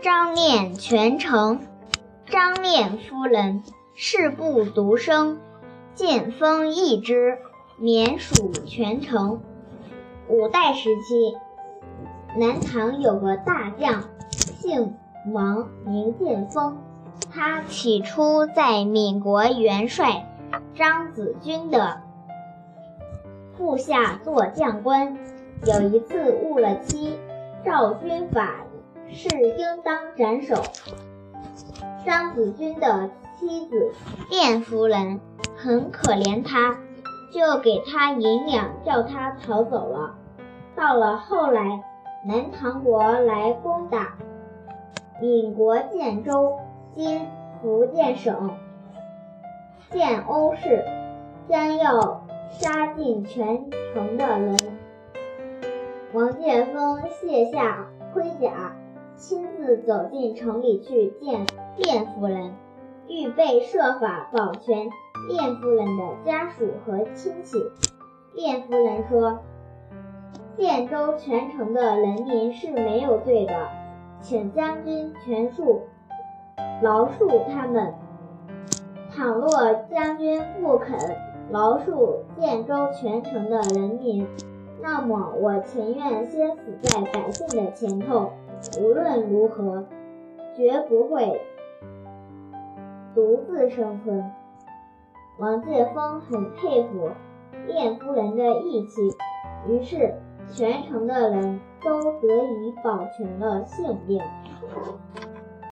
张念全城。张念夫人事不独生，见风一之，免属全城。五代时期，南唐有个大将，姓王，名建丰。他起初在闽国元帅张子军的部下做将官，有一次误了期，照军法是应当斩首。张子君的妻子卞夫人很可怜他，就给他银两，叫他逃走了。到了后来，南唐国来攻打闽国建州。今福建省建瓯市，将要杀尽全城的人。王建锋卸下盔甲，亲自走进城里去见卞夫人，预备设法保全卞夫人的家属和亲戚。卞夫人说：“建州全城的人民是没有罪的，请将军全数。”饶恕他们。倘若将军不肯饶恕建州全城的人民，那么我情愿先死在百姓的前头。无论如何，绝不会独自生存。王建峰很佩服卞夫人的义气，于是全城的人都得以保全了性命。